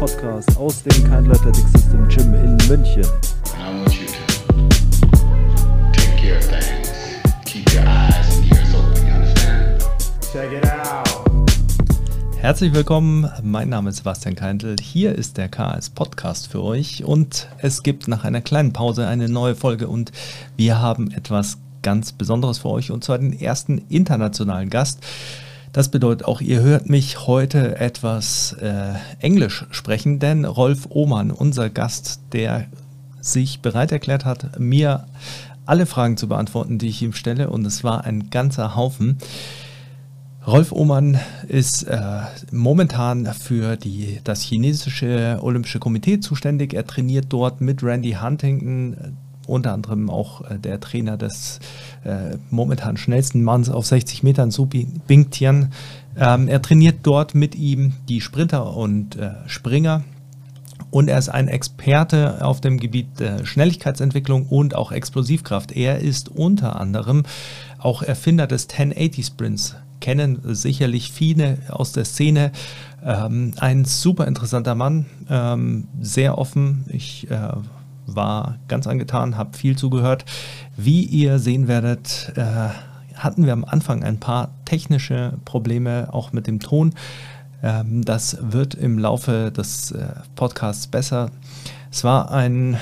Podcast aus dem Kind Athletics System Gym in München. Herzlich willkommen, mein Name ist Sebastian Keintel. Hier ist der KS Podcast für euch und es gibt nach einer kleinen Pause eine neue Folge und wir haben etwas ganz Besonderes für euch und zwar den ersten internationalen Gast. Das bedeutet auch, ihr hört mich heute etwas äh, Englisch sprechen, denn Rolf Ohmann, unser Gast, der sich bereit erklärt hat, mir alle Fragen zu beantworten, die ich ihm stelle und es war ein ganzer Haufen. Rolf Ohmann ist äh, momentan für die, das chinesische Olympische Komitee zuständig. Er trainiert dort mit Randy Huntington, unter anderem auch äh, der Trainer des äh, momentan schnellsten Manns auf 60 Metern, Su Bingtian. Ähm, er trainiert dort mit ihm die Sprinter und äh, Springer. Und er ist ein Experte auf dem Gebiet der Schnelligkeitsentwicklung und auch Explosivkraft. Er ist unter anderem auch Erfinder des 1080 Sprints. Kennen sicherlich viele aus der Szene. Ähm, ein super interessanter Mann, ähm, sehr offen. Ich äh, war ganz angetan, habe viel zugehört. Wie ihr sehen werdet, äh, hatten wir am Anfang ein paar technische Probleme auch mit dem Ton. Ähm, das wird im Laufe des äh, Podcasts besser. Es war ein,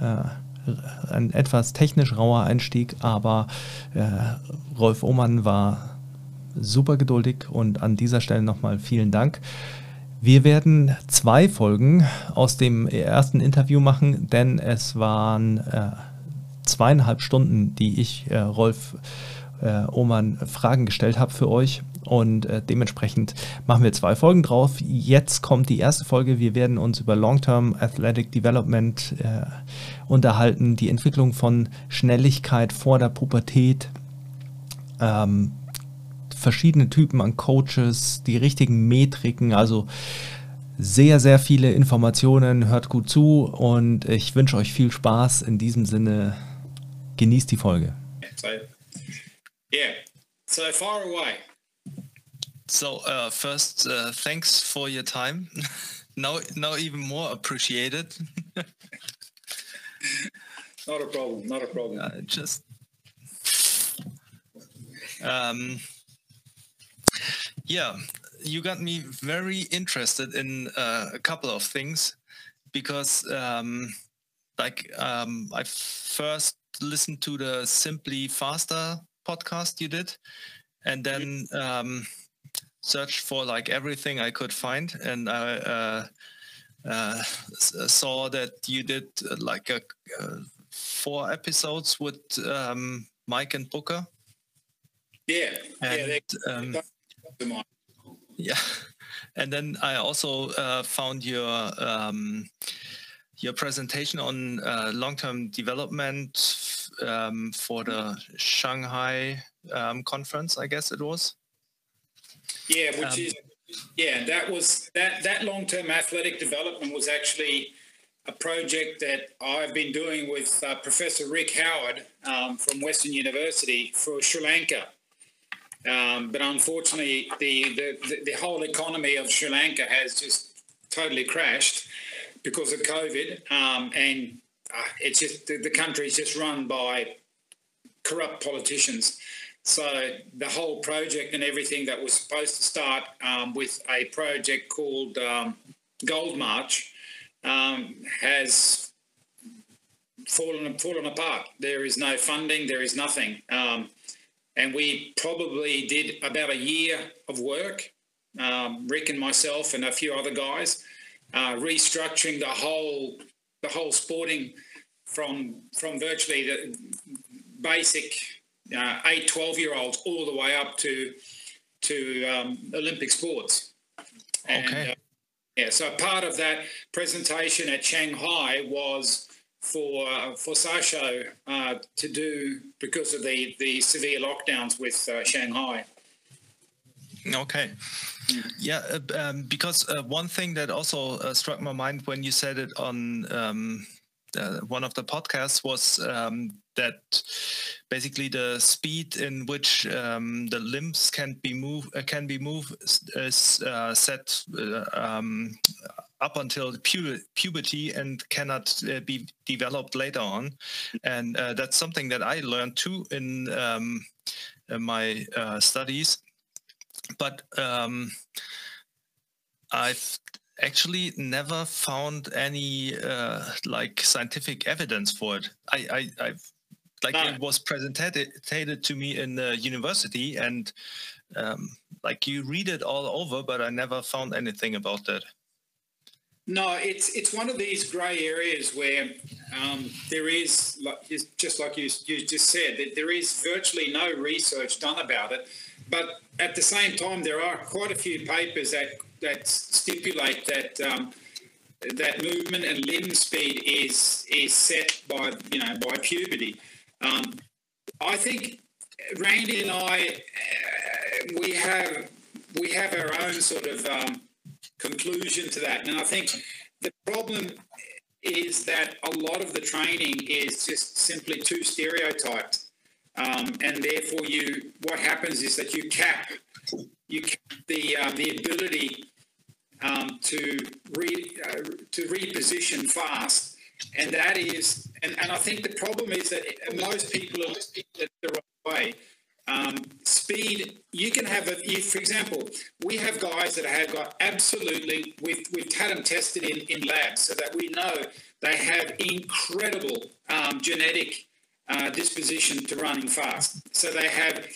äh, ein etwas technisch rauer Einstieg, aber äh, Rolf Ohmann war super geduldig und an dieser Stelle nochmal vielen Dank. Wir werden zwei Folgen aus dem ersten Interview machen, denn es waren äh, zweieinhalb Stunden, die ich äh, Rolf äh, Oman Fragen gestellt habe für euch. Und äh, dementsprechend machen wir zwei Folgen drauf. Jetzt kommt die erste Folge. Wir werden uns über Long-Term Athletic Development äh, unterhalten, die Entwicklung von Schnelligkeit vor der Pubertät, ähm, verschiedene Typen an Coaches, die richtigen Metriken, also sehr, sehr viele Informationen. Hört gut zu und ich wünsche euch viel Spaß. In diesem Sinne, genießt die Folge. So, yeah, so far away. So uh, first, uh, thanks for your time. now, now even more appreciated. not a problem. Not a problem. Uh, just um, yeah, you got me very interested in uh, a couple of things because, um, like, um, I first listened to the Simply Faster podcast you did, and then um, searched for like everything I could find, and I uh, uh, saw that you did uh, like a, uh, four episodes with um, Mike and Booker. Yeah, and, yeah. Yeah, and then I also uh, found your um, your presentation on uh, long-term development um, for the Shanghai um, conference. I guess it was. Yeah, which Um, is yeah, that was that that long-term athletic development was actually a project that I've been doing with uh, Professor Rick Howard um, from Western University for Sri Lanka. Um, but unfortunately, the, the, the whole economy of Sri Lanka has just totally crashed because of COVID. Um, and uh, it's just the, the country is just run by corrupt politicians. So the whole project and everything that was supposed to start um, with a project called um, Gold March um, has fallen fallen apart. There is no funding. There is nothing. And we probably did about a year of work, um, Rick and myself and a few other guys, uh, restructuring the whole the whole sporting from from virtually the basic uh, 8, 12 year olds all the way up to to um, Olympic sports. And, Okay. uh, yeah, so part of that presentation at Shanghai was for for Sasho uh, to do because of the the severe lockdowns with uh, Shanghai. Okay. Yeah, uh, um, because uh, one thing that also uh, struck my mind when you said it on um, one of the podcasts was um, that basically the speed in which um, the limbs can be move uh, can be moved is- set um, up until pu- puberty and cannot uh, be developed later on. And uh, that's something that I learned too in, um, in my uh, studies. But um, I've actually never found any uh, like scientific evidence for it. I, I have like no. it was presented to me in the university and um, like you read it all over, but I never found anything about that. No, it's it's one of these grey areas where um, there is, just like you, you just said, that there is virtually no research done about it. But at the same time, there are quite a few papers that that stipulate that um, that movement and limb speed is is set by you know by puberty. Um, I think Randy and I uh, we have we have our own sort of um, conclusion to that, and I think the problem is that a lot of the training is just simply too stereotyped, um, and therefore you what happens is that you cap you cap the uh, the ability um, to re, uh, to reposition fast, and that is, and, and I think the problem is that most people are the right way. Um, speed, you can have a, for example, we have guys that have got absolutely, we've, we've had them tested in, in labs so that we know they have incredible um, genetic uh, disposition to running fast. So they have,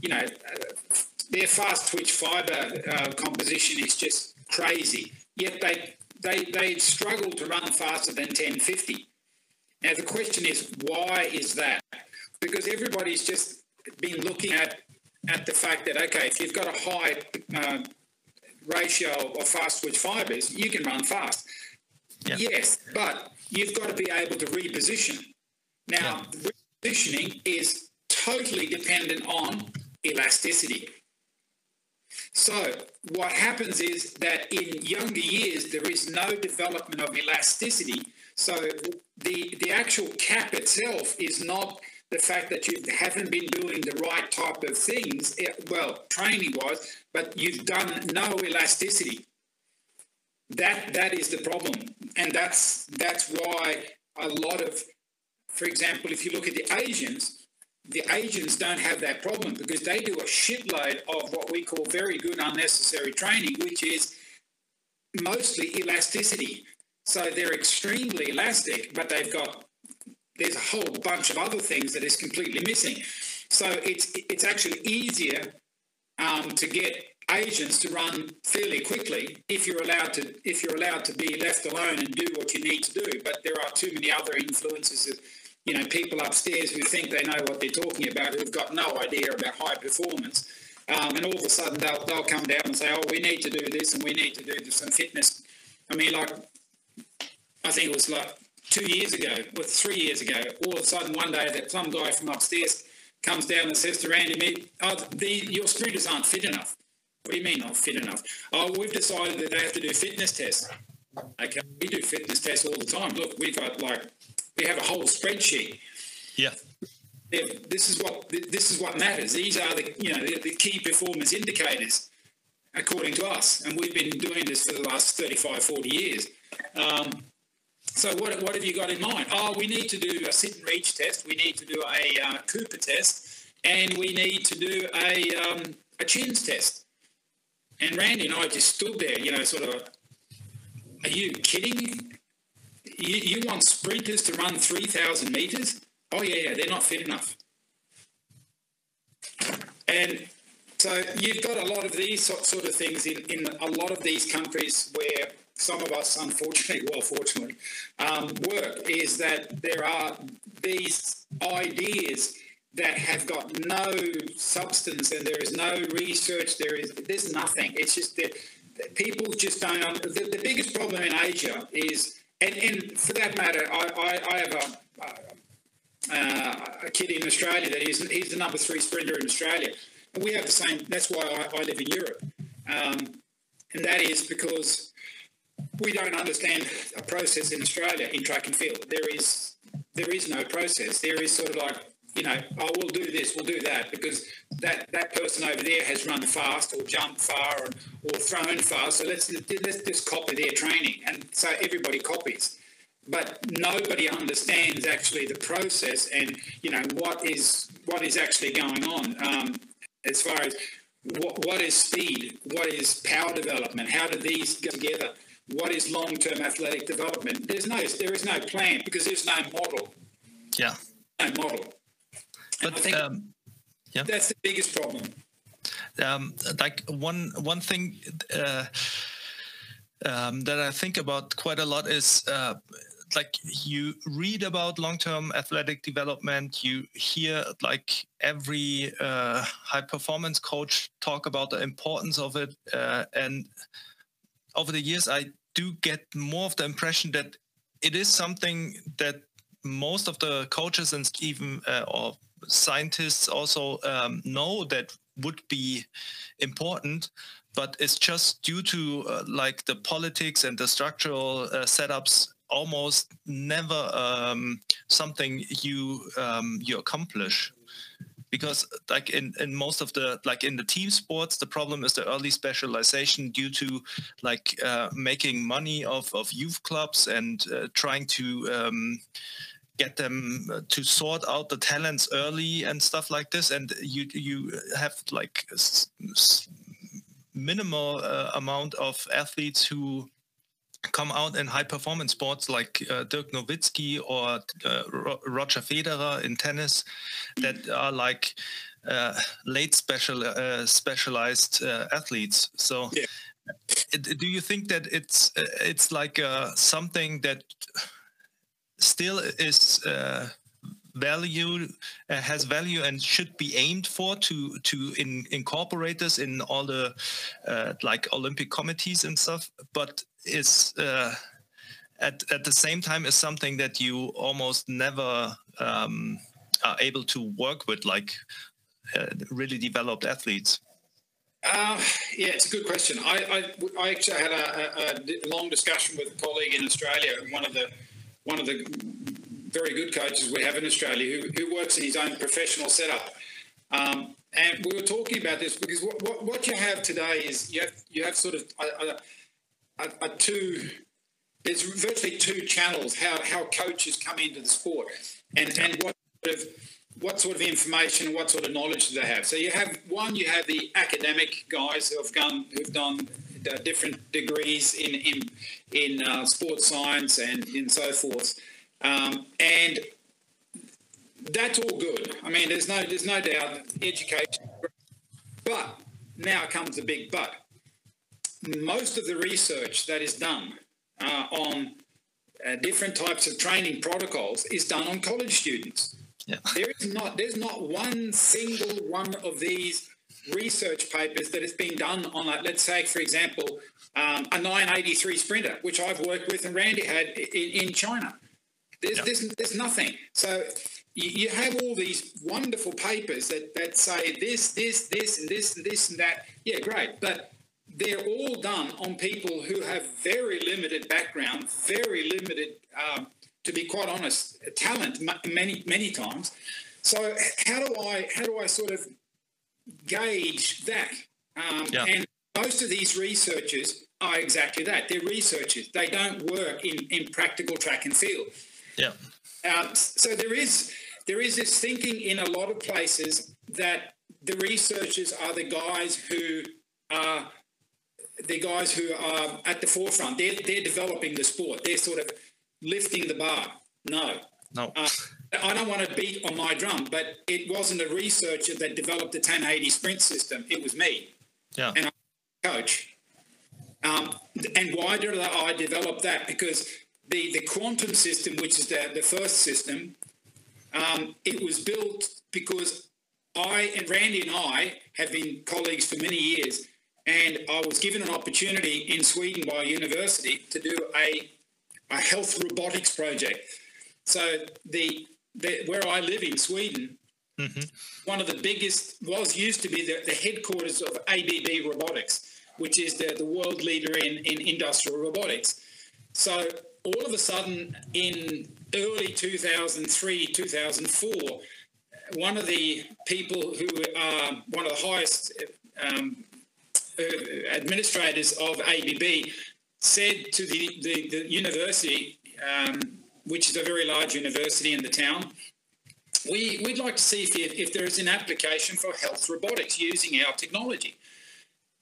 you know, uh, their fast twitch fiber uh, composition is just crazy. Yet they they they struggle to run faster than 1050. Now the question is why is that? Because everybody's just been looking at at the fact that okay, if you've got a high uh, ratio of fast twitch fibers, you can run fast. Yeah. Yes, but you've got to be able to reposition. Now, yeah. repositioning is totally dependent on elasticity. So what happens is that in younger years there is no development of elasticity. So the the actual cap itself is not the fact that you haven't been doing the right type of things, eh, well, training wise, but you've done no elasticity. That that is the problem, and that's that's why a lot of, for example, if you look at the Asians, the Asians don't have that problem because they do a shitload of what we call very good unnecessary training, which is mostly elasticity. So they're extremely elastic, but they've got there's a whole bunch of other things that is completely missing. So it's it's actually easier um, to get Asians to run fairly quickly if you're allowed to if you're allowed to be left alone and do what you need to do. But there are too many other influences of you know, people upstairs who think they know what they're talking about, who've got no idea about high performance. Um, and all of a sudden they'll, they'll come down and say, oh, we need to do this and we need to do some fitness. I mean, like, I think it was like two years ago, or three years ago, all of a sudden one day that some guy from upstairs comes down and says to Randy, me, oh, the, your sprinters aren't fit enough. What do you mean not fit enough? Oh, we've decided that they have to do fitness tests. Okay, we do fitness tests all the time. Look, we've got like we have a whole spreadsheet. Yeah. This is what this is what matters. These are the you know the, the key performance indicators, according to us, and we've been doing this for the last 35, 40 years. Um, so what, what have you got in mind? Oh, we need to do a sit and reach test. We need to do a uh, Cooper test, and we need to do a um, a chins test. And Randy and I just stood there, you know, sort of. Are you kidding? you, you want sprinters to run 3,000 meters? Oh, yeah, yeah, they're not fit enough. And so you've got a lot of these sort of things in, in a lot of these countries where some of us, unfortunately, well, fortunately, um, work, is that there are these ideas that have got no substance and there is no research, there is there's nothing. It's just that people just don't. The, the biggest problem in Asia is and, and for that matter, I, I, I have a, uh, a kid in Australia that is he's the number three sprinter in Australia. And we have the same, that's why I, I live in Europe. Um, and that is because we don't understand a process in Australia in track and field. There is there is no process. There is sort of like you know, oh, we'll do this, we'll do that, because that, that person over there has run fast or jumped far or, or thrown far. So let's let's just copy their training, and so everybody copies. But nobody understands actually the process and you know what is what is actually going on um, as far as what, what is speed, what is power development, how do these go together? What is long-term athletic development? There's no there is no plan because there's no model. Yeah. No model. But I think um, yeah. that's the biggest problem. um, like one one thing uh, um, that I think about quite a lot is uh, like you read about long-term athletic development, you hear like every uh, high performance coach talk about the importance of it, uh, and over the years I do get more of the impression that it is something that most of the coaches and even uh, or scientists also um, know that would be important but it's just due to uh, like the politics and the structural uh, setups almost never um, something you um, you accomplish because like in, in most of the like in the team sports the problem is the early specialization due to like uh, making money of, of youth clubs and uh, trying to um, get them uh, to sort out the talents early and stuff like this. And you you have like minimal uh, amount of athletes who come out in high performance sports like uh, Dirk Nowitzki or uh, Ro- Roger Federer in tennis that are like uh, late special uh, specialized uh, athletes so Yeah. do you think that it's uh, it's like uh, something that still is uh, value uh, has value and should be aimed for to to in, incorporate this in all the uh, like Olympic committees and stuff, but is uh, at at the same time is something that you almost never um, are able to work with, like uh, really developed athletes. Uh, yeah, it's a good question. I, I, I actually had a, a, a long discussion with a colleague in Australia, one of the one of the very good coaches we have in Australia, who, who works in his own professional setup. Um, and we were talking about this because what, what, what you have today is you have you have sort of a, a, a, a two. There's virtually two channels how, how coaches come into the sport, and and what sort of what sort of information, what sort of knowledge do they have? So you have one, you have the academic guys who have done who've done uh, different degrees in in in uh, sports science and and so forth, um, and that's all good. I mean, there's no there's no doubt education, but now comes the big but. Most of the research that is done uh, on uh, different types of training protocols is done on college students. Yeah. There is not there's not one single one of these research papers that has been done on, a, let's say, for example, um, a 983 sprinter, which I've worked with and Randy had in, in China. There's, Yeah. there's, there's nothing. So you, have all these wonderful papers that, that say this, this, this, and this, and this, and that. Yeah, great. But they're all done on people who have very limited background, very limited, um, to be quite honest, talent many, many times. So how do I, how do I sort of gauge that? Um, Yeah. And most of these researchers are exactly that. They're researchers. They don't work in, in practical track and field. Yeah. Um, so there is there is this thinking in a lot of places that the researchers are the guys who are the guys who are at the forefront. They're they're developing the sport. They're sort of lifting the bar. No. No. Uh, I don't want to beat on my drum, but it wasn't a researcher that developed the 1080 sprint system. It was me yeah. and I'm a coach. Um, and why did I develop that? Because the, the quantum system, which is the, the first system, um, it was built because I and Randy and I have been colleagues for many years. And I was given an opportunity in Sweden by a university to do a, a health robotics project. So the, the where I live in Sweden, one of the biggest was used to be the, the headquarters of ABB Robotics, which is the, the world leader in, in industrial robotics. So all of a sudden, in early 2003, 2004, one of the people who are one of the highest um, administrators of ABB said to the, the, the university, um, which is a very large university in the town, we, we'd like to see if, if there is an application for health robotics using our technology.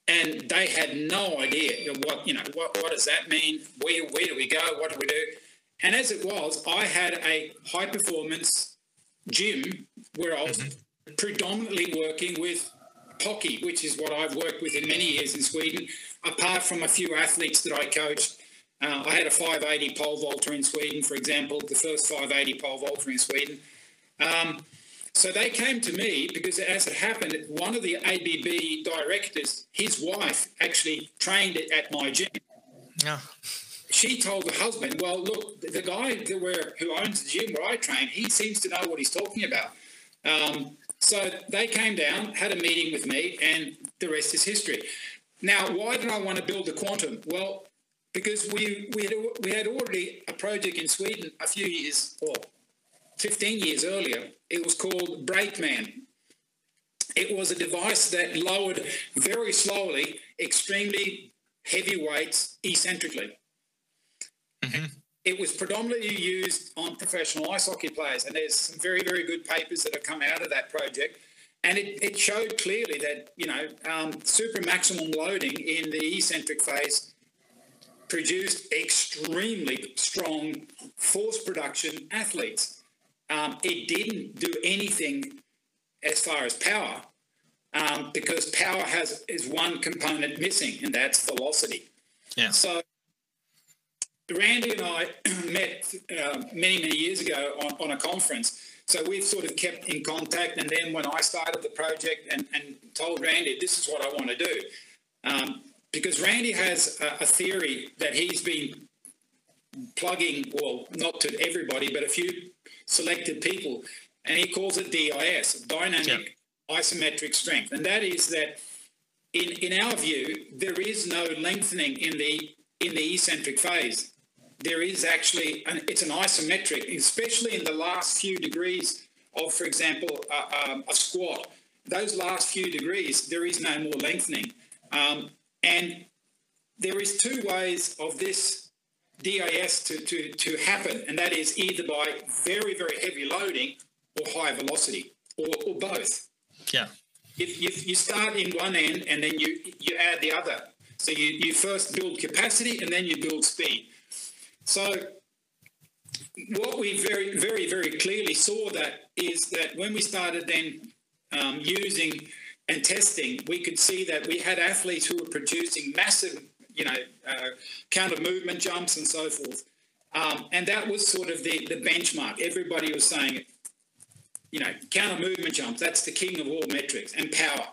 And they had no idea what, you know, what, what does that mean? Where, where do we go? What do we do? And as it was, I had a high performance gym where I was mm-hmm. predominantly working with hockey, which is what I've worked with in many years in Sweden, apart from a few athletes that I coached. Uh, I had a 580 pole vaulter in Sweden, for example, the first 580 pole vaulter in Sweden. Um, so they came to me because, as it happened, one of the ABB directors, his wife, actually trained at my gym. Yeah. She told the husband, "Well, look, the guy where, who owns the gym where I train, he seems to know what he's talking about." Um, so they came down, had a meeting with me, and the rest is history. Now, why did I want to build the quantum? Well, because we we had, we had already a project in Sweden a few years or 15 years earlier. It was called Brakeman. It was a device that lowered very slowly extremely heavy weights eccentrically. Mm-hmm. It was predominantly used on professional ice hockey players, and there's some very, very good papers that have come out of that project. And it, it showed clearly that, you know, um, super maximum loading in the eccentric phase produced extremely strong force production athletes. Um, it didn't do anything as far as power um, because power has is one component missing, and that's velocity. Yeah. So Randy and I met uh, many, many years ago on, on, a conference. So we've sort of kept in contact. And then when I started the project and, and told Randy, this is what I want to do. Um, because Randy has a, a, theory that he's been plugging, well, not to everybody, but a few selected people. And he calls it DIS, dynamic yeah. isometric strength. And that is that in, in our view, there is no lengthening in the in the eccentric phase there is actually, an, it's an isometric, especially in the last few degrees of, for example, uh, um, a squat. Those last few degrees, there is no more lengthening. Um, and there is two ways of this DIS to, to, to happen, and that is either by very, very heavy loading or high velocity, or, or both. Yeah. If, if you start in one end and then you, you add the other. So you, you first build capacity and then you build speed. So what we very, very, very clearly saw that is that when we started then um, using and testing, we could see that we had athletes who were producing massive, you know, uh, counter movement jumps and so forth. Um, and that was sort of the, the benchmark. Everybody was saying, you know, counter movement jumps, that's the king of all metrics and power.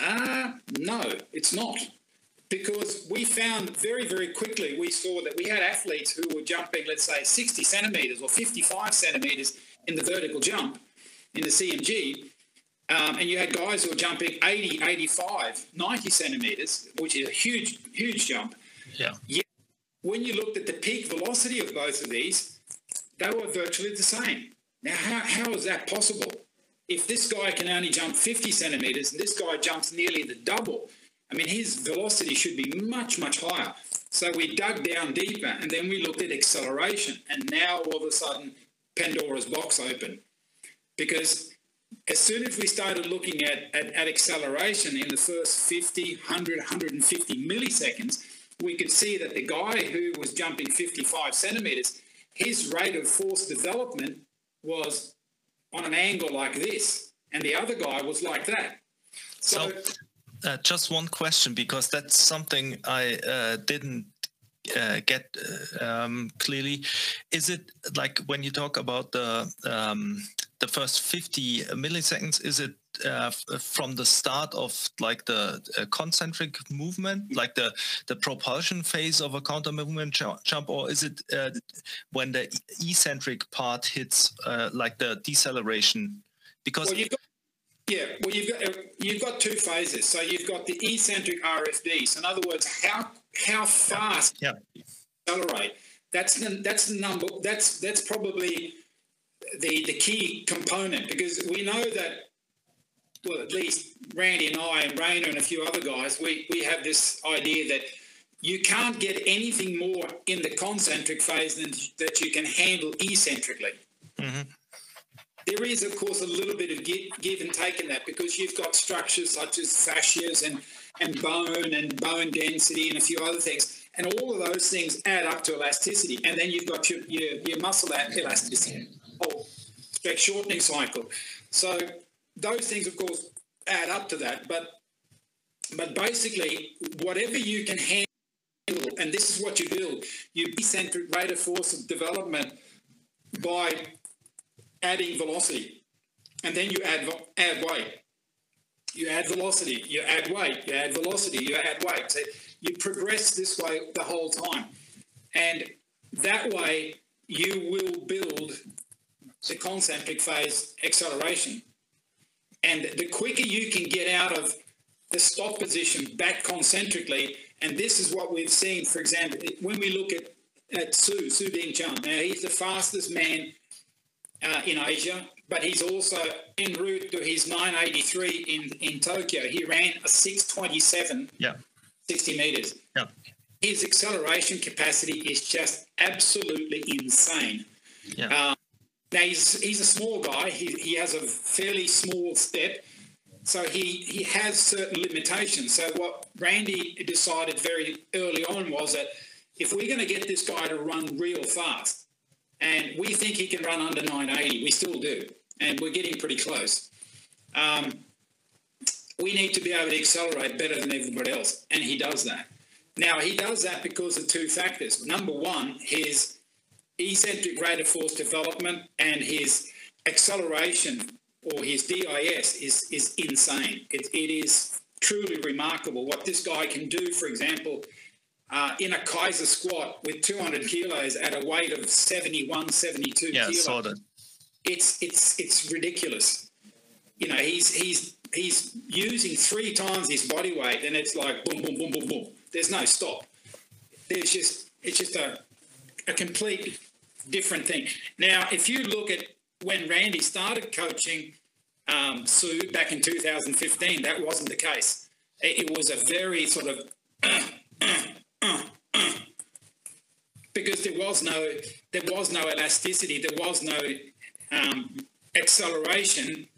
Ah, uh, no, it's not because we found very, very quickly, we saw that we had athletes who were jumping, let's say, 60 centimeters or 55 centimeters in the vertical jump in the CMJ. Um, and you had guys who were jumping 80, 85, 90 centimeters, which is a huge, huge jump. Yeah. Yet, when you looked at the peak velocity of both of these, they were virtually the same. Now, how, how is that possible? If this guy can only jump 50 centimeters and this guy jumps nearly the double, I mean, his velocity should be much, much higher. So we dug down deeper and then we looked at acceleration. And now all of a sudden, Pandora's box opened. Because as soon as we started looking at, at, at acceleration in the first 50, 100, 150 milliseconds, we could see that the guy who was jumping 55 centimeters, his rate of force development was on an angle like this, and the other guy was like that. So, so uh, just one question because that's something I uh, didn't uh, get uh, um, clearly. Is it like when you talk about the um, the first 50 milliseconds? Is it uh, from the start of like the uh, concentric movement, like the the propulsion phase of a counter movement jump, or is it when the eccentric part hits, like the deceleration? Because well, yeah, well, you've got you've got two phases. So you've got the eccentric RFD. So in other words, how how fast yeah. accelerate? That's the that's the number. That's that's probably the the key component because we know that well, at least Randy and I and Rainer and a few other guys, we, we have this idea that you can't get anything more in the concentric phase than that you can handle eccentrically. Mm-hmm. There is, of course, a little bit of give and take in that because you've got structures such as fascias and, and bone and bone density and a few other things. And all of those things add up to elasticity. And then you've got your, your, your muscle elasticity, whole stretch shortening cycle. So those things, of course, add up to that. But but basically, whatever you can handle, and this is what you build, you eccentric rate of force of development by adding velocity, and then you add add weight. You add velocity, you add weight, you add velocity, you add weight. So you progress this way the whole time, and that way you will build the concentric phase acceleration. And the quicker you can get out of the stop position back concentrically, and this is what we've seen, for example, when we look at, at Su, Su Bingtian. Now, he's the fastest man uh, in Asia, but he's also en route to his 983 in, in Tokyo. He ran a 627, yeah. 60 meters. Yeah. His acceleration capacity is just absolutely insane. Yeah. Uh, now he's he's a small guy. He, he has a fairly small step, so he he has certain limitations. So what Randy decided very early on was that if we're going to get this guy to run real fast, and we think he can run under 980, we still do, and we're getting pretty close. Um, we need to be able to accelerate better than everybody else, and he does that. Now he does that because of two factors. Number one, his eccentric rate of force development and his acceleration or his DIS is, is insane. It, it is truly remarkable what this guy can do, for example, uh, in a Keiser squat with 200 kilos at a weight of 71, 72 yeah, kilos. Saw that. It's, it's, it's ridiculous. You know, he's, he's, he's using three times his body weight and it's like boom, boom, boom, boom, boom. There's no stop. There's just, it's just a, a complete different thing. Now, if you look at when Randy started coaching um, Su back in 2015, that wasn't the case. It, it was a very sort of because there was no there was no elasticity, there was no um, acceleration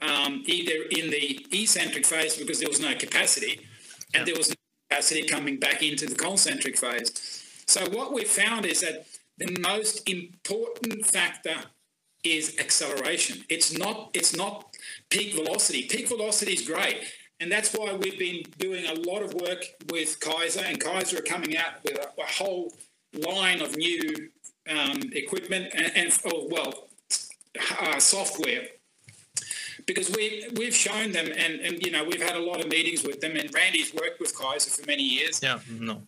um, either in the eccentric phase because there was no capacity, and there was no capacity coming back into the concentric phase. So what we found is that the most important factor is acceleration. It's not it's not peak velocity. Peak velocity is great. And that's why we've been doing a lot of work with Keiser, and Keiser are coming out with a, a whole line of new um, equipment and, and oh, well, uh, software. Because we, we've shown them, and, and, you know, we've had a lot of meetings with them, and Randy's worked with Keiser for many years. Yeah, no.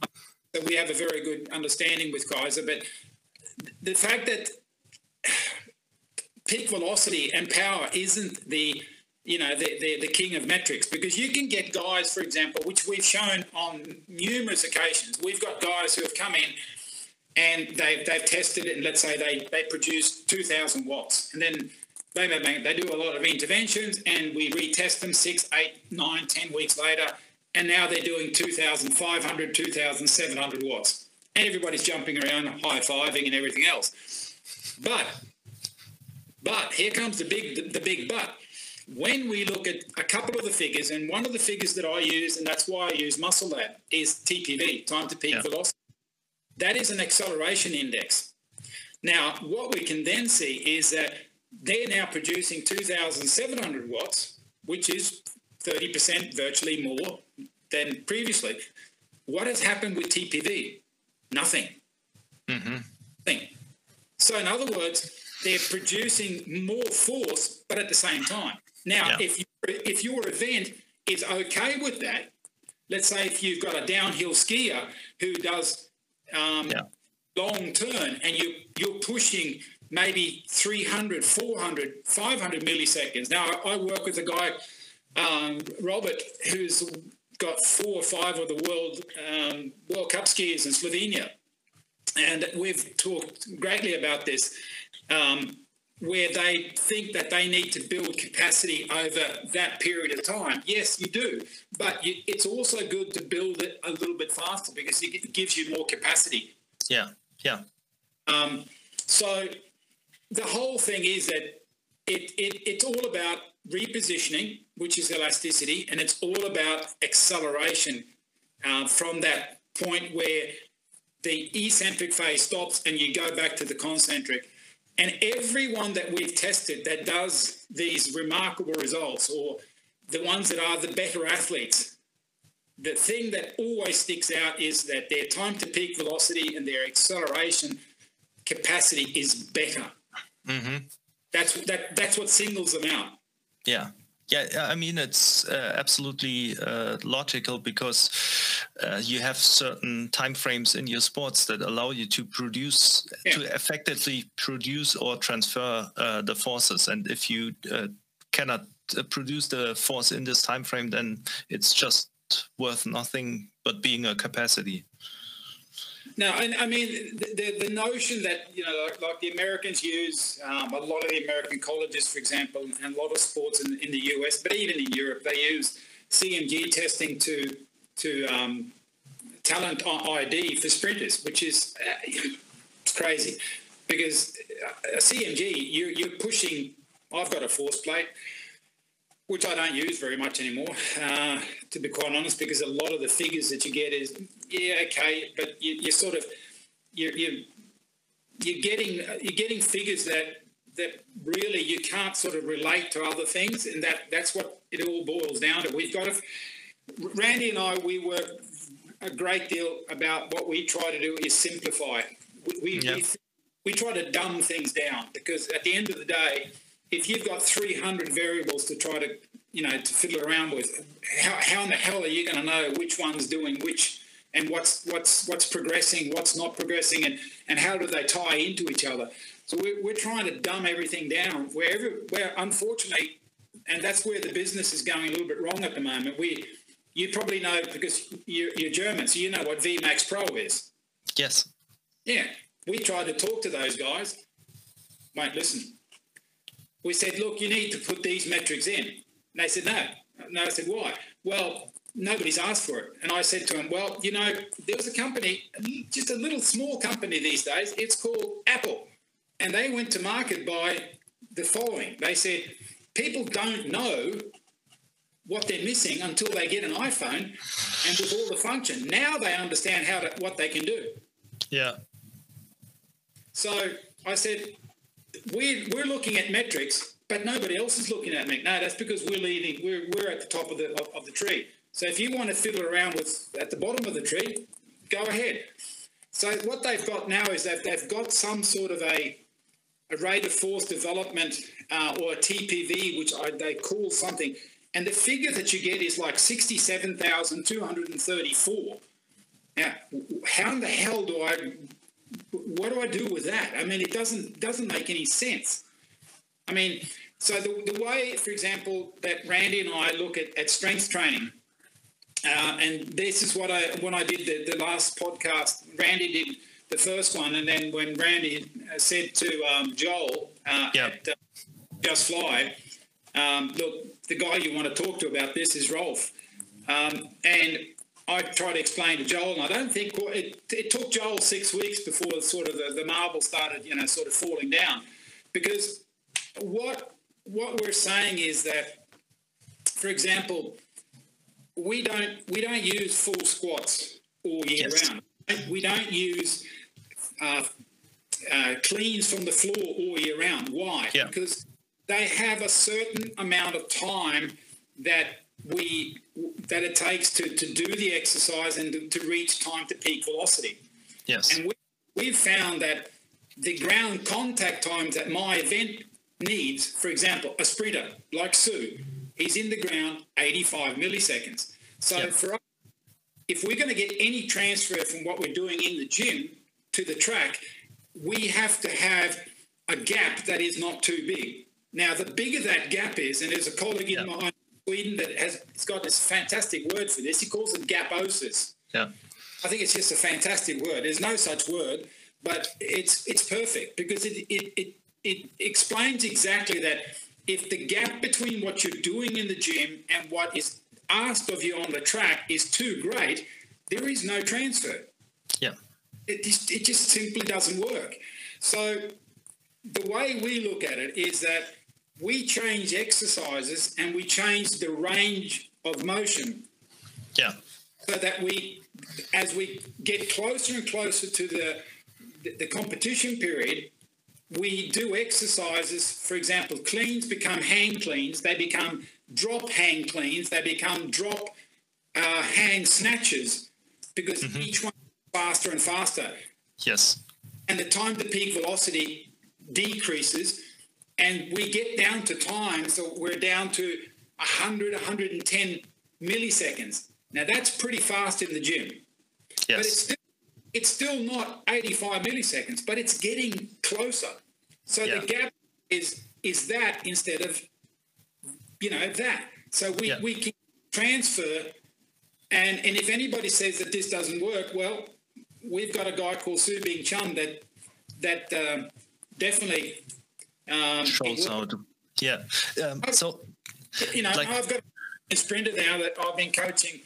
So we have a very good understanding with Keiser, but the fact that peak velocity and power isn't the you know the, the, the king of metrics because you can get guys for example which we've shown on numerous occasions. We've got guys who have come in and they've, they've tested it and let's say they, they produce 2000 watts and then they, they do a lot of interventions and we retest them six eight nine ten weeks later and now they're doing 2500 2700 watts everybody's jumping around, high fiving, and everything else. But, but here comes the big, the, the big but. When we look at a couple of the figures, and one of the figures that I use, and that's why I use Muscle Lab, is TPV, time to peak yeah. velocity. That is an acceleration index. Now, what we can then see is that they're now producing 2,700 watts, which is 30% virtually more than previously. What has happened with TPV? Nothing. Mm-hmm. Nothing. So, in other words, they're producing more force, but at the same time. Now, yeah. if you, if your event is okay with that, let's say if you've got a downhill skier who does um, yeah. long turn and you you're pushing maybe 300, 400, 500 milliseconds. Now, I work with a guy, um, Robert, who's got four or five of the world um, World Cup skiers in Slovenia, and we've talked greatly about this. Um, where they think that they need to build capacity over that period of time. Yes, you do, but you, it's also good to build it a little bit faster because it gives you more capacity. Yeah, yeah. Um, so the whole thing is that it, it, it's all about repositioning, which is elasticity, and it's all about acceleration uh, from that point where the eccentric phase stops and you go back to the concentric. And everyone that we've tested that does these remarkable results, or the ones that are the better athletes, the thing that always sticks out is that their time to peak velocity and their acceleration capacity is better. Mm-hmm. That's that. That's what singles them out. Yeah. Yeah, I mean it's uh, absolutely uh, logical because uh, you have certain time frames in your sports that allow you to produce, Yeah. to effectively produce or transfer uh, the forces. And if you uh, cannot uh, produce the force in this time frame, then it's just worth nothing but being a capacity. No, and I mean the, the, notion that you know, like, like the Americans use, um, a lot of the American colleges, for example, and a lot of sports in, in the US, but even in Europe, they use CMJ testing to to um, talent ID for sprinters, which is uh, it's crazy because uh, a CMJ you, you're pushing. I've got a force plate. Which I don't use very much anymore, uh, to be quite honest, because a lot of the figures that you get is yeah okay, but you, you're sort of you're, you're you're getting you're getting figures that that really you can't sort of relate to other things, and that that's what it all boils down to. We've got to. Randy and I, we work a great deal about what we try to do is simplify. We we, Yeah. we, we try to dumb things down because at the end of the day, if you've got 300 variables to try to you know to fiddle around with, how, how in the hell are you going to know which one's doing which? and what's what's what's progressing, what's not progressing, and and how do they tie into each other. So we're, we're trying to dumb everything down. Wherever where unfortunately, and that's where the business is going a little bit wrong at the moment. We you probably know because you're, you're German, so you know what VMAX Pro is. Yes. Yeah, we tried to talk to those guys. Won't listen. We said, look, you need to put these metrics in. And they said, no. No, I said, why? Well, nobody's asked for it. And I said to him, well, you know, there was a company, just a little small company these days. It's called Apple. And they went to market by the following. They said, people don't know what they're missing until they get an iPhone and with all the function. Now they understand how to, what they can do. Yeah. So I said, we're, we're looking at metrics, but nobody else is looking at me. No, that's because we're leading, we're, we're at the top of the, of, of the tree. So if you want to fiddle around with at the bottom of the tree, go ahead. So what they've got now is that they've got some sort of a, a rate of force development uh, or a TPV, which I, they call something. And the figure that you get is like 67,234. Now, how in the hell do I what do I do with that? I mean, it doesn't doesn't make any sense. I mean, so the, the way, for example, that Randy and I look at, at strength training, uh, and this is what I when I did the, the last podcast, Randy did the first one, and then when Randy uh, said to um, Joel uh, Yeah. at uh, Just Fly, um, look, the guy you want to talk to about this is Rolf, um, and I tried to explain to Joel, and I don't think it, it took Joel six weeks before sort of the, the marble started, you know, sort of falling down, because what what we're saying is that, for example, we don't we don't use full squats all year Yes. round. We don't use uh, uh, cleans from the floor all year round. Why? Yeah. Because they have a certain amount of time that we that it takes to, to do the exercise and to, to reach time to peak velocity. Yes. And we, we've found that the ground contact times that my event needs, for example, a sprinter like Su, he's in the ground 85 milliseconds. So Yeah. for us, if we're going to get any transfer from what we're doing in the gym to the track, we have to have a gap that is not too big. Now, the bigger that gap is, and there's a colleague in Yeah. my Sweden that has it's got this fantastic word for this. He calls it gaposis. Yeah. I think it's just a fantastic word. There's no such word, but it's it's perfect because it it, it it explains exactly that if the gap between what you're doing in the gym and what is asked of you on the track is too great, there is no transfer. Yeah. It just, it just simply doesn't work. So the way we look at it is that we change exercises and we change the range of motion Yeah. so that we, as we get closer and closer to the, the, the competition period, we do exercises. For example, cleans become hang cleans, they become drop hang cleans, they become drop uh, hang snatches because each one faster and faster. Yes. And the time to peak velocity decreases, and we get down to time, so we're down to 100, 110 milliseconds. Now, that's pretty fast in the gym. But it's still, it's still not 85 milliseconds, but it's getting closer. So Yeah. the gap is is that instead of you know that. So we, Yeah. we can transfer and and if anybody says that this doesn't work, well, we've got a guy called Su Bingtian that that um, definitely um, Shows it how to. Yeah. Um, so you know, Like- I've got a sprinter now that I've been coaching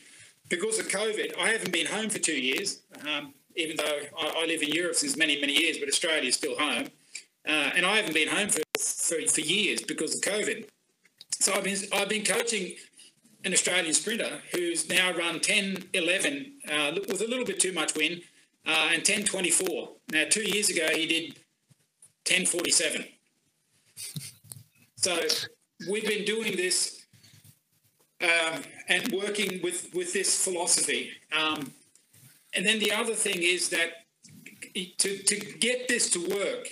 because of COVID. I haven't been home for two years, um, even though I, I live in Europe since many, many years, but Australia is still home. Uh, and I haven't been home for, for, for years because of COVID. So I've been, I've been coaching an Australian sprinter who's now run 10, 11 uh, with a little bit too much wind uh, and 10, 24. Now, two years ago, he did 10, 47. So we've been doing this um, and working with, with this philosophy. Um, and then the other thing is that to, to get this to work,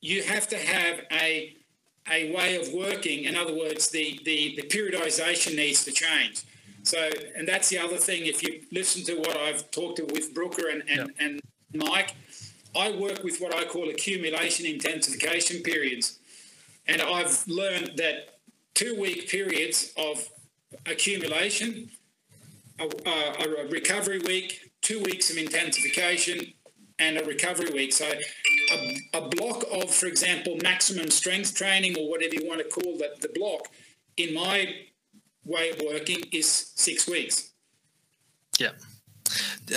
you have to have a, a way of working. In other words, the, the, the periodization needs to change. So, and that's the other thing. If you listen to what I've talked to with Brooker and, and, and Mike, I work with what I call accumulation intensification periods. And I've learned that two week periods of accumulation, a, a, a recovery week, two weeks of intensification, and a recovery week. So, a, a block of, for example, maximum strength training or whatever you want to call that, the block, in my way of working, is six weeks. Yeah.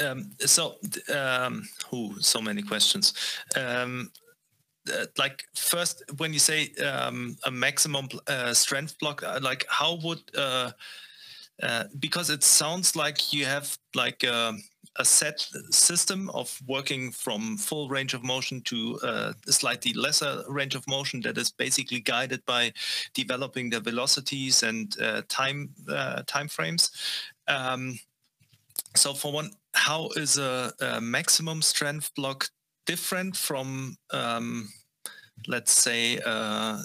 Um, so, um, ooh, so many questions. Um, uh, like first, when you say um, a maximum uh, strength block, uh, like how would uh, uh, because it sounds like you have like a, a set system of working from full range of motion to uh, a slightly lesser range of motion that is basically guided by developing the velocities and time time frames. Um, so for one, how is a, a maximum strength block different from, um, let's say, uh,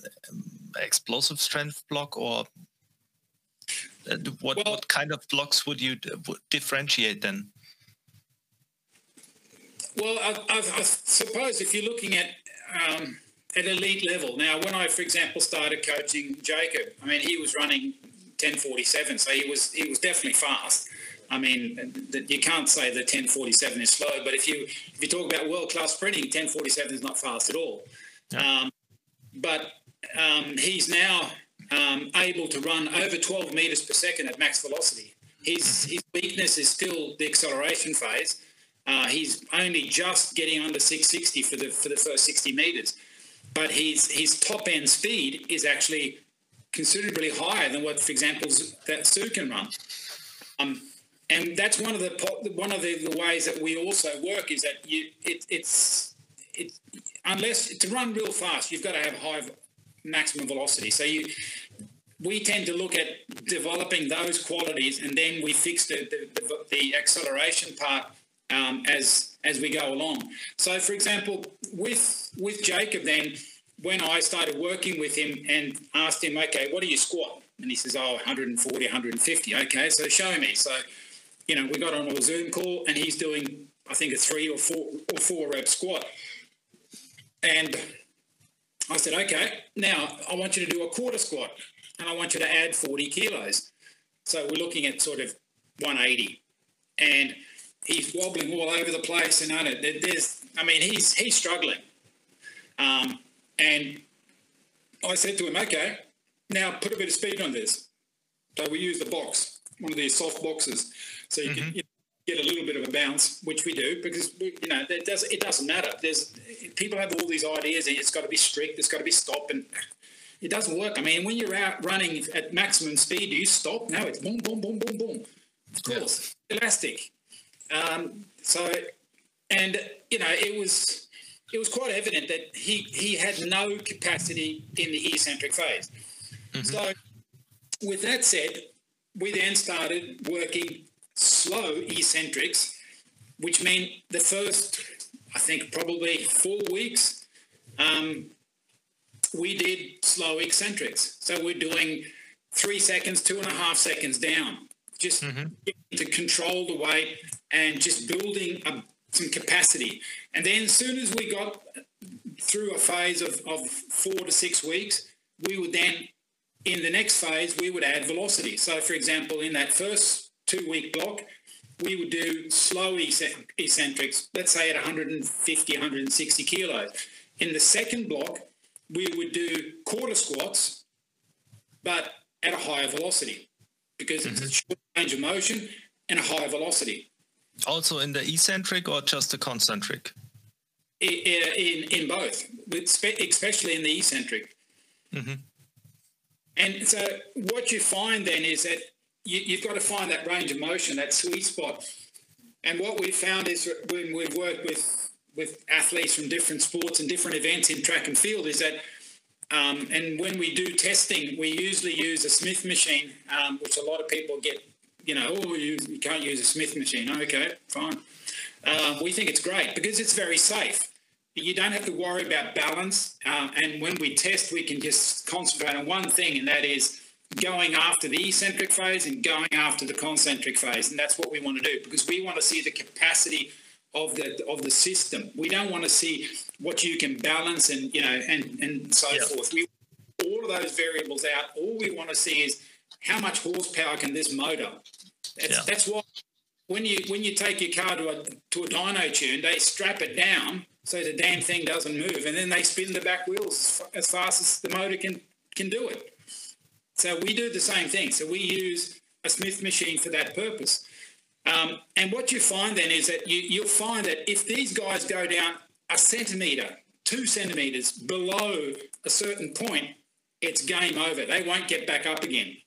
explosive strength block, or uh, what Well- what kind of blocks would you differentiate then? Well, I, I, I suppose if you're looking at um, at elite level now, when I, for example, started coaching Jacob, I mean, he was running 10:47, so he was he was definitely fast. I mean, you can't say that 10:47 is slow, but if you if you talk about world class sprinting, 10:47 is not fast at all. Um, but um, he's now um, able to run over 12 meters per second at max velocity. His his weakness is still the acceleration phase. Uh, he's only just getting under 660 for the for the first 60 meters, but his his top end speed is actually considerably higher than what, for example, that Su can run. Um, and that's one of the one of the, the ways that we also work is that you it, it's it unless to run real fast, you've got to have high maximum velocity. So you we tend to look at developing those qualities, and then we fix the the, the, the acceleration part um, as as we go along. So, for example, with with Jacob, then when I started working with him and asked him, okay, what do you squat? And he says, oh, 140, 150. Okay, so show me. So, you know, we got on a Zoom call, and he's doing, I think, a three or four or four rep squat, and I said, okay, now I want you to do a quarter squat and I want you to add 40 kilos. So we're looking at sort of 180. And he's wobbling all over the place. And I don't, there's, I mean, he's, he's struggling. Um, and I said to him, okay, now put a bit of speed on this. So we use the box, one of these soft boxes, so you can you get a little bit of a bounce, which we do because we, you know it does it doesn't matter. There's people have all these ideas, and it's got to be strict, it's got to be stop, and it doesn't work. I mean, when you're out running at maximum speed, do you stop? No, it's boom, boom, boom, boom, boom. Of course, elastic. Um, so, and you know, it was it was quite evident that he he had no capacity in the eccentric phase. So, with that said, we then started working slow eccentrics, which meant the first, I think, probably four weeks, um, we did slow eccentrics. So we're doing three seconds, two and a half seconds down, just to control the weight and just building a, some capacity. And then as soon as we got through a phase of, of four to six weeks, we would then, in the next phase, we would add velocity. So, for example, in that first two week block, we would do slow ecc- eccentrics, let's say at 150, 160 kilos. In the second block, we would do quarter squats, but at a higher velocity because it's a mm-hmm. short range of motion and a higher velocity. Also in the eccentric or just the concentric? I- i- in in both, especially in the eccentric. Mm-hmm. And so, what you find then is that you, you've got to find that range of motion, that sweet spot. And what we've found is when we've worked with with athletes from different sports and different events in track and field, is that um, and when we do testing, we usually use a Smith machine, um, which a lot of people get, you know, oh, you, you can't use a Smith machine. Okay, fine. Uh, we think it's great because it's very safe. You don't have to worry about balance. Uh, and when we test, we can just concentrate on one thing, and that is going after the eccentric phase and going after the concentric phase. And that's what we want to do because we want to see the capacity of the of the system. We don't want to see what you can balance and you know and and so Yeah. forth. We all of those variables out. All we want to see is how much horsepower can this motor. That's, Yeah. that's why when you when you take your car to a to a dyno tune, they strap it down so the damn thing doesn't move, and then they spin the back wheels as, as fast as the motor can can do it. So we do the same thing. So we use a Smith machine for that purpose. Um, and what you find then is that you, you'll find that if these guys go down a centimetre, two centimetres below a certain point, it's game over. They won't get back up again.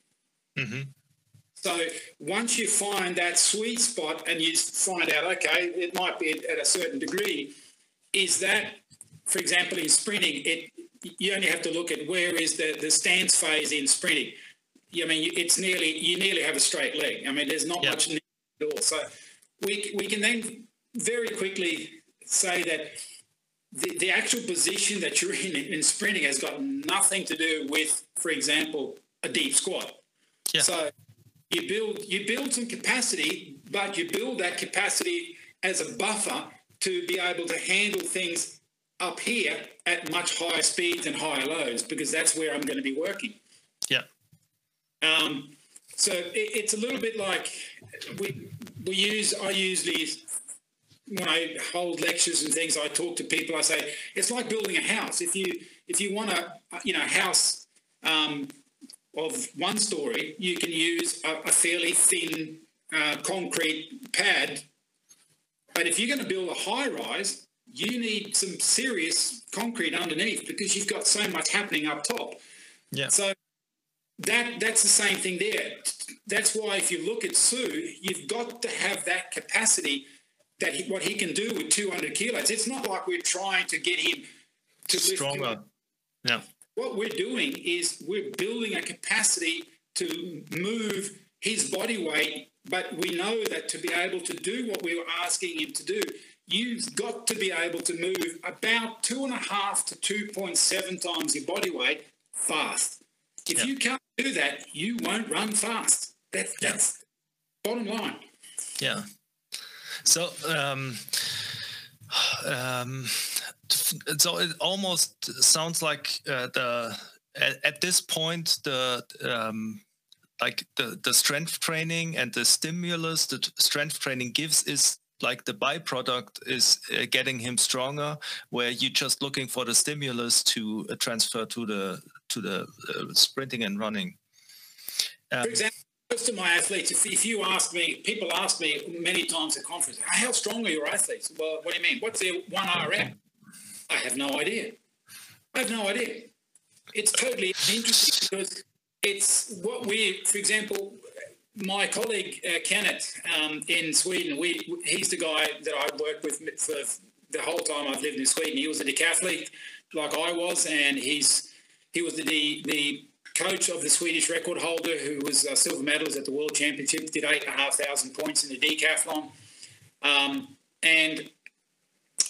So once you find that sweet spot and you find out, okay, it might be at a certain degree, is that, for example, in sprinting, it you only have to look at where is the, the stance phase in sprinting. I mean, it's nearly you nearly have a straight leg. I mean, there's not Yeah. much at all. So we we can then very quickly say that the, the actual position that you're in in sprinting has got nothing to do with, for example, a deep squat. Yeah. So you build you build some capacity, but you build that capacity as a buffer to be able to handle things up here at much higher speeds and higher loads because that's where I'm going to be working. Yeah. Um, so it, it's a little bit like we we use. I usually when I hold lectures and things, I talk to people. I say it's like building a house. If you if you want a you know house um, of one story, you can use a, a fairly thin uh, concrete pad. But if you're going to build a high rise, you need some serious concrete underneath because you've got so much happening up top. Yeah. So that that's the same thing there. That's why if you look at Su, you've got to have that capacity that he, what he can do with 200 kilos. It's not like we're trying to get him to lift Stronger. Yeah. what we're doing is we're building a capacity to move his body weight, but we know that to be able to do what we were asking him to do, you've got to be able to move about two and a half to 2.7 times your body weight fast. If Yeah. you can't do that, you won't run fast. That's, that's bottom line. Yeah. So, um, um, so it almost sounds like uh, the at, at this point the um, like the the strength training and the stimulus that strength training gives is like the byproduct is uh, getting him stronger, where you're just looking for the stimulus to uh, transfer to the to the uh, sprinting and running. Um, For example, most of my athletes, if, if you ask me, people ask me many times at conference, how strong are your athletes? Well, what do you mean? What's their one RM? I have no idea. I have no idea. It's totally interesting because it's what we, for example, my colleague uh, Kenneth um, in Sweden, we he's the guy that I worked with for the whole time I've lived in Sweden. He was a decathlete like I was, and he's he was the the coach of the Swedish record holder who was a silver medalist at the World Championship, did eight and a half thousand points in the decathlon, um, and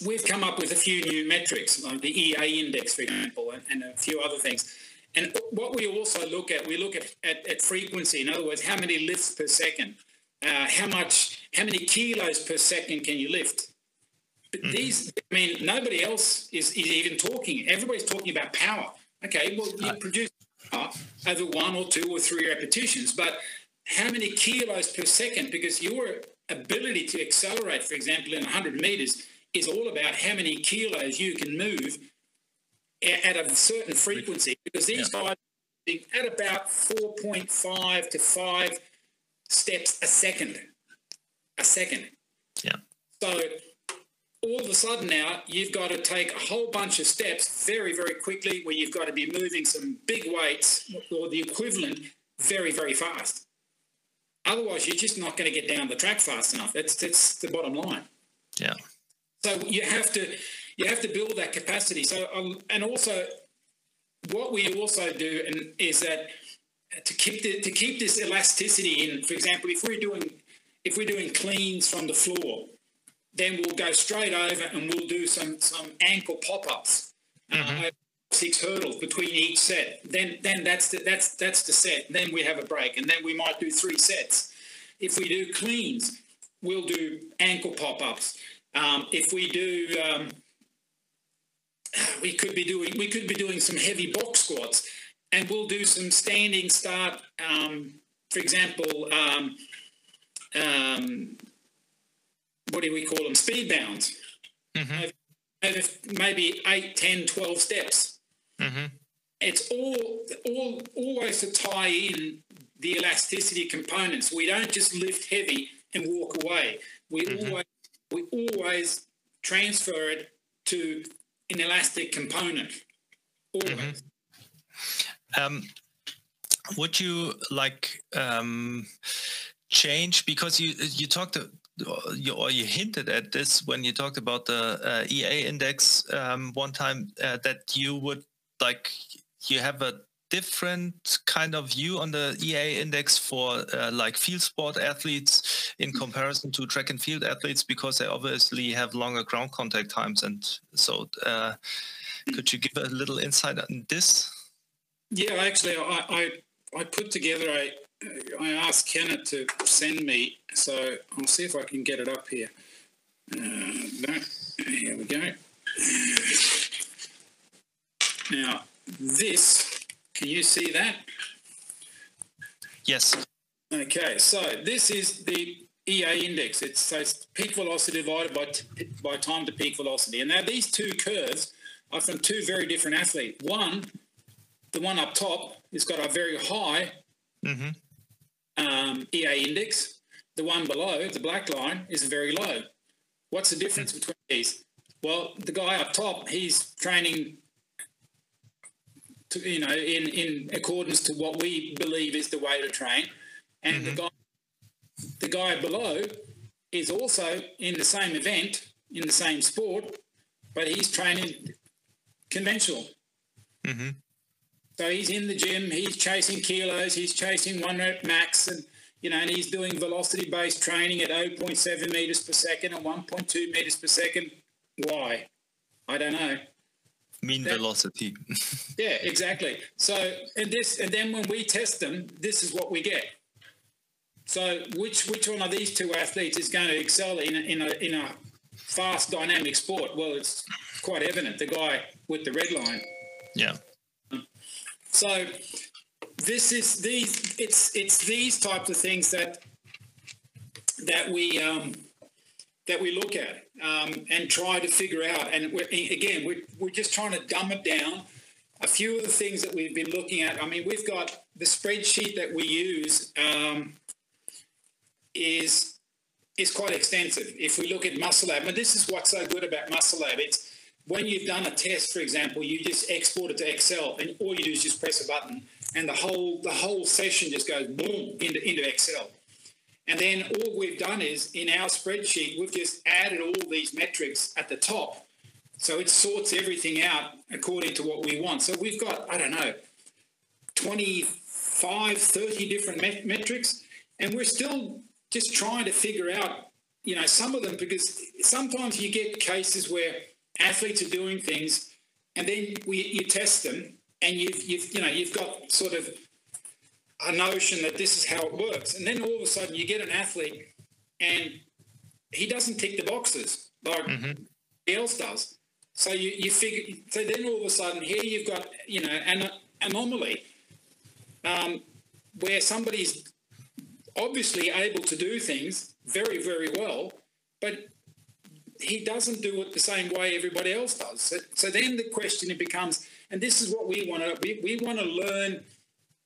we've come up with a few new metrics, like the EA index, for example, and, and a few other things. And what we also look at, we look at, at, at frequency. In other words, how many lifts per second, uh, how much, how many kilos per second can you lift? But mm-hmm. these, I mean, nobody else is, is even talking. Everybody's talking about power. Okay, well, you produce power over one or two or three repetitions, but how many kilos per second? Because your ability to accelerate, for example, in 100 meters, is all about how many kilos you can move at a certain frequency because these yeah. guys are at about 4.5 to 5 steps a second. A second. Yeah. So all of a sudden now you've got to take a whole bunch of steps very, very quickly where you've got to be moving some big weights or the equivalent very, very fast. Otherwise, you're just not going to get down the track fast enough. That's that's the bottom line. Yeah. So you have to you have to build that capacity. So, um, and also, what we also do and is that to keep the, to keep this elasticity in. For example, if we're doing if we're doing cleans from the floor, then we'll go straight over and we'll do some some ankle pop ups. Mm-hmm. Uh, six hurdles between each set. Then then that's the, that's that's the set. Then we have a break, and then we might do three sets. If we do cleans, we'll do ankle pop ups. Um, if we do um, we could be doing we could be doing some heavy box squats, and we'll do some standing start. Um, for example, um, um, what do we call them? Speed bounds. Mm-hmm. Maybe 8, 10, 12 steps. Mm-hmm. It's all, all always to tie in the elasticity components. We don't just lift heavy and walk away. We mm-hmm. always we always transfer it to an elastic component. Mm-hmm. Um, would you like um, change because you you talked you, or you hinted at this when you talked about the uh, EA index um, one time uh, that you would like you have a different kind of view on the EA index for uh, like field sport athletes in comparison to track and field athletes because they obviously have longer ground contact times. And so uh, could you give a little insight on this? Yeah actually i i, I put together a i asked kenneth to send me so i'll see if i can get it up here. Uh, no, here we go. Now this can you see that? Yes. Okay, so this is the EA index. It's, so it's peak velocity divided by, by time to peak velocity. And now these two curves are from two very different athletes. One, the one up top, has got a very high mm-hmm. um, EA index. The one below, the black line, is very low. What's the difference mm-hmm. between these? Well, the guy up top, he's training to, you know, in, in accordance to what we believe is the way to train. And mm-hmm. the guy the guy below is also in the same event, in the same sport, but he's training conventional. Mm-hmm. So he's in the gym, he's chasing kilos, he's chasing one rep max, and you know, and he's doing velocity based training at 0.7 meters per second and 1.2 meters per second. Why? I don't know mean that, velocity. yeah, exactly. So, and this, and then when we test them, this is what we get. So, which which one of these two athletes is going to excel in a, in a in a fast, dynamic sport? Well, it's quite evident. The guy with the red line. Yeah. So, this is these. It's it's these types of things that that we um, that we look at um, and try to figure out. And we're, again, we're, we're just trying to dumb it down. A few of the things that we've been looking at. I mean, we've got the spreadsheet that we use um, is is quite extensive. If we look at Muscle Lab, and this is what's so good about Muscle Lab, it's when you've done a test, for example, you just export it to Excel, and all you do is just press a button, and the whole the whole session just goes boom into into Excel. And then all we've done is in our spreadsheet, we've just added all these metrics at the top. So it sorts everything out according to what we want. So we've got, I don't know, 25, 30 different met- metrics, and we're still just trying to figure out, you know, some of them because sometimes you get cases where athletes are doing things and then we, you test them and you've, you've, you know, you've got sort of a notion that this is how it works. And then all of a sudden you get an athlete and he doesn't tick the boxes like mm-hmm. else does. So you, you figure, so then all of a sudden here you've got, you know, an anomaly um, where somebody's obviously able to do things very, very well, but he doesn't do it the same way everybody else does. So, so then the question it becomes, and this is what we want to, we, we want to learn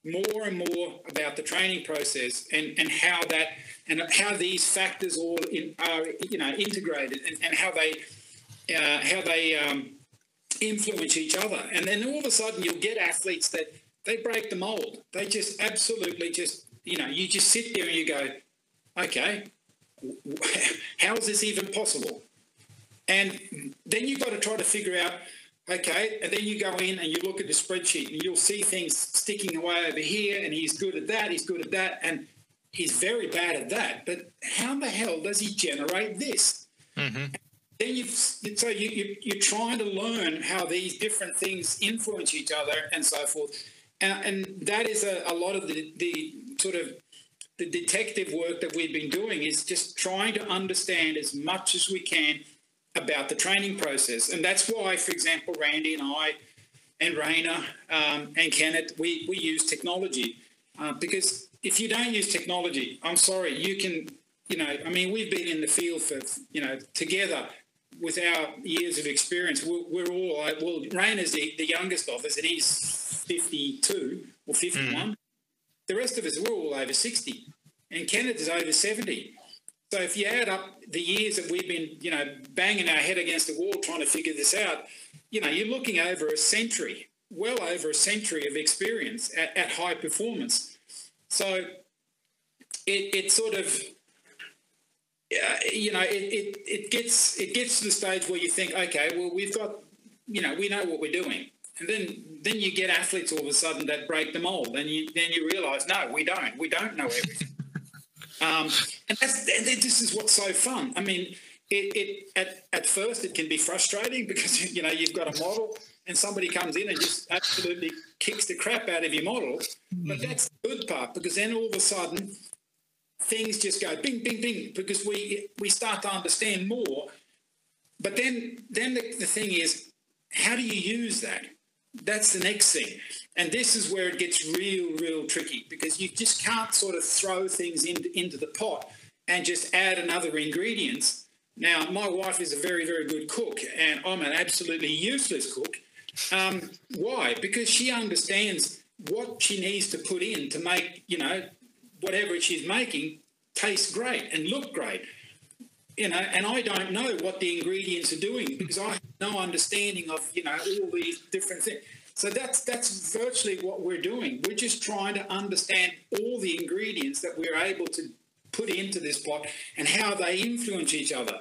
more and more about the training process and, and how that and how these factors all in, are you know integrated and, and how they uh, how they um, influence each other. And then all of a sudden you'll get athletes that they break the mold. They just absolutely just you know you just sit there and you go okay how is this even possible? And then you've got to try to figure out Okay, and then you go in and you look at the spreadsheet and you'll see things sticking away over here, and he's good at that, he's good at that, and he's very bad at that. But how the hell does he generate this? Mm-hmm. Then you so you, you you're trying to learn how these different things influence each other and so forth, and, and that is a, a lot of the the sort of the detective work that we've been doing is just trying to understand as much as we can about the training process. And that's why, for example, Randy and I and Raina um, and Kenneth, we, we use technology uh, because if you don't use technology, I'm sorry, you can, you know, I mean, we've been in the field for, you know, together with our years of experience. We're, we're all, well, Raina's the, the youngest of us and he's 52 or 51. Mm. The rest of us, we're all over 60 and Kenneth is over 70. So if you add up the years that we've been, you know, banging our head against the wall trying to figure this out, you know, you're looking over a century, well over a century of experience at, at high performance. So it, it sort of, uh, you know, it, it, it gets it gets to the stage where you think, okay, well, we've got, you know, we know what we're doing. And then, then you get athletes all of a sudden that break the mold, and you then you realise, no, we don't. We don't know everything. Um, and that's and this is what's so fun. I mean, it, it at, at first it can be frustrating because you know you've got a model and somebody comes in and just absolutely kicks the crap out of your model. But mm-hmm. that's the good part because then all of a sudden things just go bing, bing, bing because we we start to understand more. But then then the, the thing is, how do you use that? That's the next thing. And this is where it gets real, real tricky because you just can't sort of throw things in, into the pot and just add another ingredients. Now, my wife is a very, very good cook, and I'm an absolutely useless cook. Um, why? Because she understands what she needs to put in to make, you know, whatever she's making taste great and look great. You know, and I don't know what the ingredients are doing because I have no understanding of, you know, all these different things. So that's that's virtually what we're doing. We're just trying to understand all the ingredients that we're able to put into this pot and how they influence each other.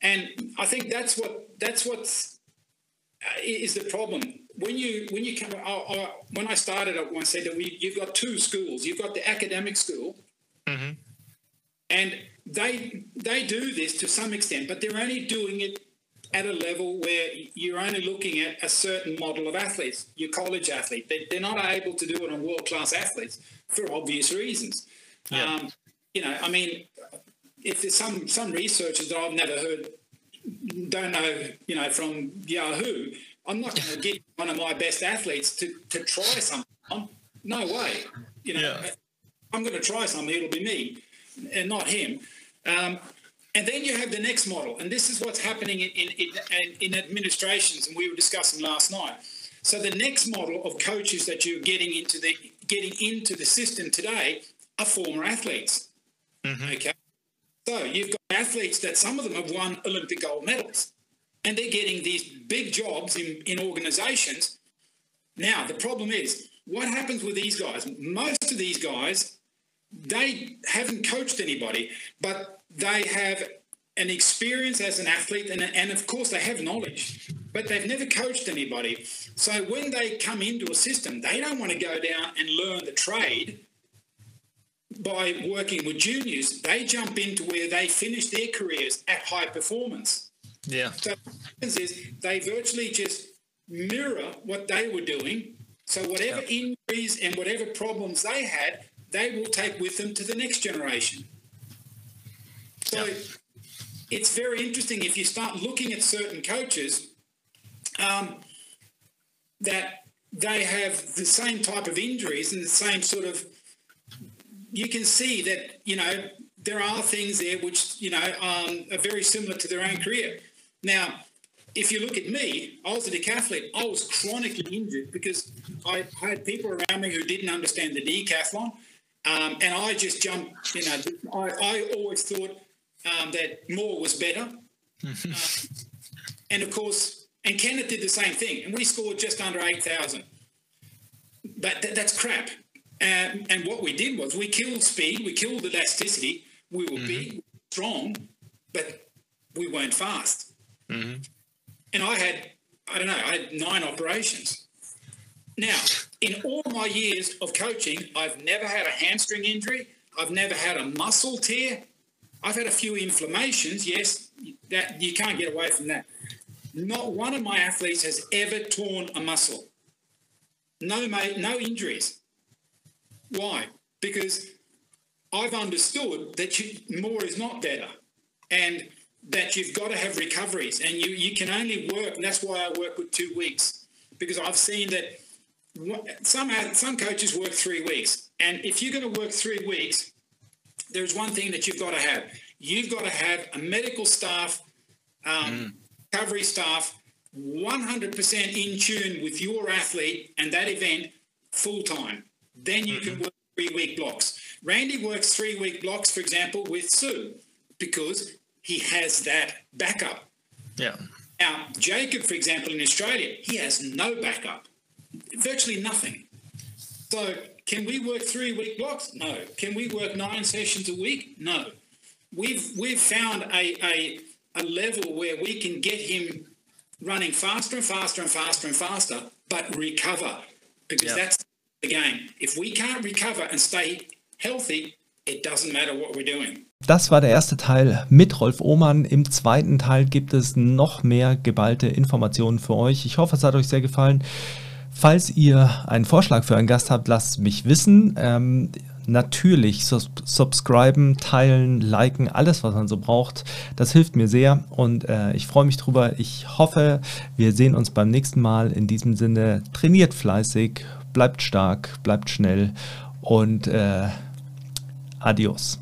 And I think that's what that's what's uh, is the problem when you when you come. I, I, when I started, I said that we you've got two schools. You've got the academic school, mm-hmm. and they they do this to some extent, but they're only doing it at a level where you're only looking at a certain model of athletes, your college athlete. They, are not able to do it on world class athletes for obvious reasons. Yeah. Um, you know, I mean, if there's some some researchers that I've never heard, don't know, you know, from Yahoo, I'm not going to get one of my best athletes to, to try something. No way. You know, yeah. I'm going to try something, it'll be me and not him. Um, And then you have the next model, and this is what's happening in, in, in, in administrations, and we were discussing last night. So the next model of coaches that you're getting into the getting into the system today are former athletes. Mm-hmm. Okay, so you've got athletes that some of them have won Olympic gold medals, and they're getting these big jobs in, in organisations. Now the problem is, what happens with these guys? Most of these guys, they haven't coached anybody, but they have an experience as an athlete, and, and of course they have knowledge, but they've never coached anybody. So when they come into a system, they don't want to go down and learn the trade by working with juniors. They jump into where they finish their careers at high performance. Yeah. So what happens is they virtually just mirror what they were doing. So whatever injuries and whatever problems they had, they will take with them to the next generation. So Yeah. it's very interesting if you start looking at certain coaches um, that they have the same type of injuries and the same sort of. You can see that you know there are things there which you know um, are very similar to their own career. Now, if you look at me, I was a decathlete. I was chronically injured because I had people around me who didn't understand the decathlon, um, and I just jumped. You know, I, I always thought um, that more was better, Uh, and of course, and Kenneth did the same thing, and we scored just under eight thousand. But th- that's crap. Um, and what we did was we killed speed, we killed elasticity. We were big, strong, but we weren't fast. And I had, I don't know, I had nine operations. Now, in all my years of coaching, I've never had a hamstring injury. I've never had a muscle tear. I've had a few inflammations. Yes, that you can't get away from that. Not one of my athletes has ever torn a muscle. No, mate, no injuries. Why? Because I've understood that you, more is not better, and that you've got to have recoveries, and you you can only work. And that's why I work with two weeks because I've seen that some some coaches work three weeks, and if you're going to work three weeks, there's one thing that you've got to have. You've got to have a medical staff, um, recovery staff, 100% in tune with your athlete and that event full time. Then you can work three week blocks. Randy works three week blocks, for example, with Su because he has that backup. Yeah. Now, Jacob, for example, in Australia, he has no backup, virtually nothing. So, can we work three week blocks? No. Can we work nine sessions a week? No. We've we've found a, a, a level where we can get him running faster and faster and faster and faster, but recover because Yeah. that's the game. If we can't recover and stay healthy, it doesn't matter what we're doing. Das war der erste Teil mit Rolf Ohmann. Im zweiten Teil gibt es noch mehr geballte Informationen für euch. Ich hoffe, es hat euch sehr gefallen. Falls ihr einen Vorschlag für einen Gast habt, lasst mich wissen. Ähm, natürlich sus subscriben, teilen, liken, alles, was man so braucht. Das hilft mir sehr und äh, ich freue mich drüber. Ich hoffe, wir sehen uns beim nächsten Mal. In diesem Sinne, trainiert fleißig, bleibt stark, bleibt schnell und äh, adios.